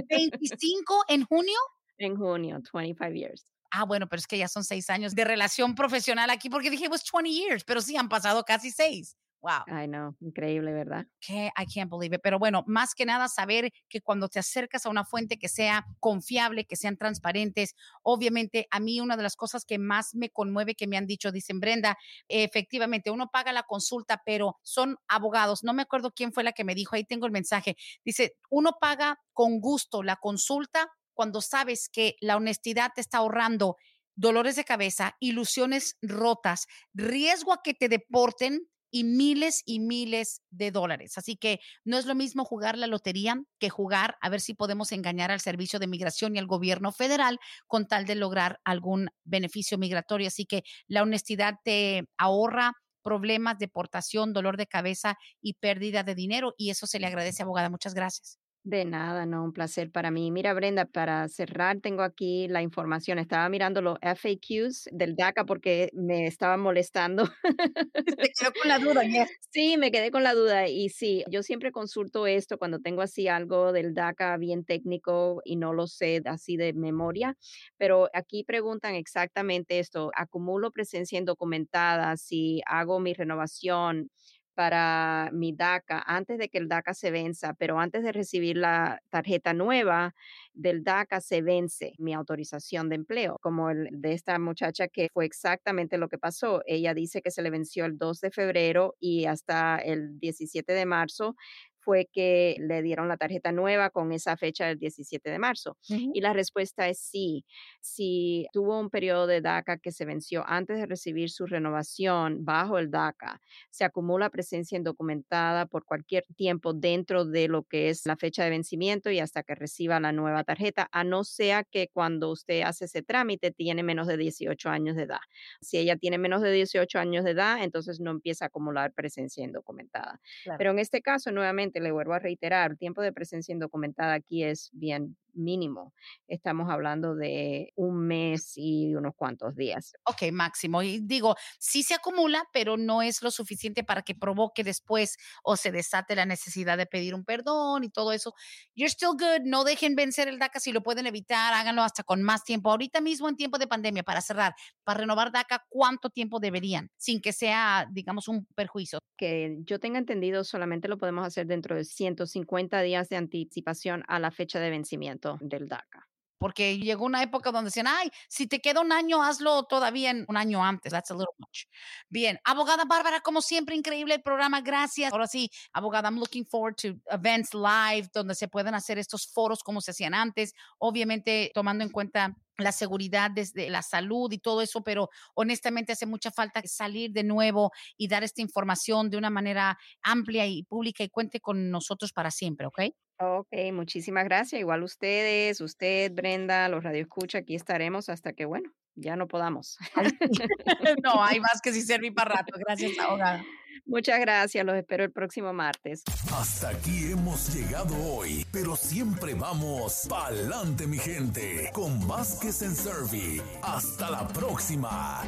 ¿25 en junio? En junio, 25 years. Ah, bueno, pero es que ya son seis años de relación profesional aquí, porque dije, pues 20 years, pero sí han pasado casi seis. Wow. Ay, no, increíble, ¿verdad? Que I can't believe it. Pero bueno, más que nada saber que cuando te acercas a una fuente que sea confiable, que sean transparentes, obviamente a mí una de las cosas que más me conmueve que me han dicho, dicen Brenda, efectivamente, uno paga la consulta, pero son abogados. No me acuerdo quién fue la que me dijo, ahí tengo el mensaje. Dice, uno paga con gusto la consulta cuando sabes que la honestidad te está ahorrando dolores de cabeza, ilusiones rotas, riesgo a que te deporten y miles y miles de dólares. Así que no es lo mismo jugar la lotería que jugar a ver si podemos engañar al Servicio de Migración y al gobierno federal con tal de lograr algún beneficio migratorio. Así que la honestidad te ahorra problemas, deportación, dolor de cabeza y pérdida de dinero. Y eso se le agradece, abogada. Muchas gracias. De nada, no, un placer para mí. Mira, Brenda, para cerrar, tengo aquí la información. Estaba mirando los FAQs del DACA porque me estaban molestando. Te quedó con la duda, Sí, me quedé con la duda. Y sí, yo siempre consulto esto cuando tengo así algo del DACA bien técnico y no lo sé así de memoria. Pero aquí preguntan exactamente esto: acumulo presencia indocumentada, si hago mi renovación para mi DACA antes de que el DACA se venza, pero antes de recibir la tarjeta nueva del DACA se vence mi autorización de empleo, como el de esta muchacha que fue exactamente lo que pasó. Ella dice que se le venció el 2 de febrero y hasta el 17 de marzo fue que le dieron la tarjeta nueva con esa fecha del 17 de marzo. Y la respuesta es sí. Si tuvo un periodo de DACA que se venció antes de recibir su renovación bajo el DACA, se acumula presencia indocumentada por cualquier tiempo dentro de lo que es la fecha de vencimiento y hasta que reciba la nueva tarjeta, a no sea que cuando usted hace ese trámite tiene menos de 18 años de edad. Si ella tiene menos de 18 años de edad, entonces no empieza a acumular presencia indocumentada. Pero en este caso, nuevamente, le vuelvo a reiterar, el tiempo de presencia indocumentada aquí es bien mínimo. Estamos hablando de un mes y unos cuantos días. Ok, máximo. Y digo, sí se acumula, pero no es lo suficiente para que provoque después o se desate la necesidad de pedir un perdón y todo eso. You're still good. No dejen vencer el DACA si lo pueden evitar. Háganlo hasta con más tiempo. Ahorita mismo en tiempo de pandemia, para cerrar, para renovar DACA, ¿cuánto tiempo deberían? Sin que sea, digamos, un perjuicio. Que yo tenga entendido, solamente lo podemos hacer dentro de 150 días de anticipación a la fecha de vencimiento del DACA. Porque llegó una época donde decían, ay, si te queda un año, hazlo todavía en un año antes. That's a little much. Bien, abogada Bárbara, como siempre, increíble el programa. Gracias. Ahora sí, abogada, I'm looking forward to events live donde se puedan hacer estos foros como se hacían antes. Obviamente, tomando en cuenta la seguridad desde la salud y todo eso, pero honestamente hace mucha falta salir de nuevo y dar esta información de una manera amplia y pública y cuente con nosotros para siempre, ¿ok? Ok, muchísimas gracias. Igual ustedes, usted, Brenda, los radioescucha, aquí estaremos hasta que, bueno, ya no podamos. no, hay más que si servir para rato. Gracias, abogada. Muchas gracias, los espero el próximo martes. Hasta aquí hemos llegado hoy, pero siempre vamos pa'lante, mi gente, con Vázquez en Servi. Hasta la próxima.